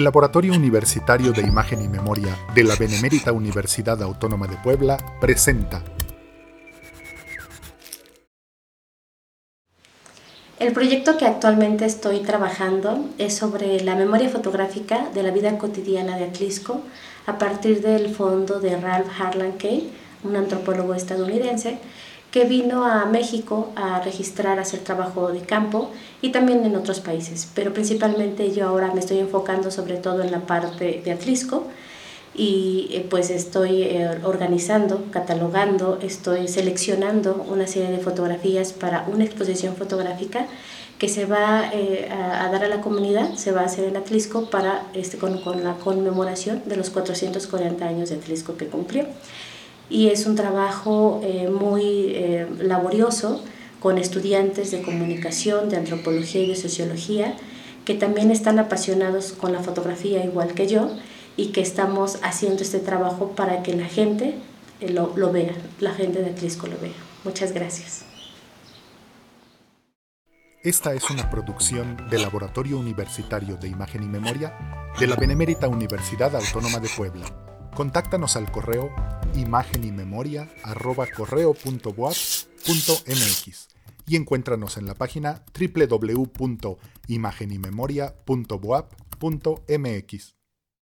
El Laboratorio Universitario de Imagen y Memoria de la Benemérita Universidad Autónoma de Puebla presenta. El proyecto que actualmente estoy trabajando es sobre la memoria fotográfica de la vida cotidiana de Atlisco a partir del fondo de Ralph Harlan Kay, un antropólogo estadounidense, que vino a México a registrar, a hacer trabajo de campo y también en otros países. Pero principalmente yo ahora me estoy enfocando sobre todo en la parte de Atlisco y eh, pues estoy eh, organizando, catalogando, estoy seleccionando una serie de fotografías para una exposición fotográfica que se va eh, a, dar a la comunidad, se va a hacer en Atlisco para, este, con, con la conmemoración de los 440 años de Atlisco que cumplió y es un trabajo eh, muy eh, laborioso con estudiantes de comunicación, de antropología y de sociología que también están apasionados con la fotografía igual que yo y que estamos haciendo este trabajo para que la gente eh, lo, lo vea, la gente de Atlisco lo vea. Muchas gracias. Esta es una producción del Laboratorio Universitario de Imagen y Memoria de la Benemérita Universidad Autónoma de Puebla. Contáctanos al correo imagen y memoria correo.boap.mx y encuéntranos en la página www.imagenymemoria.boap.mx.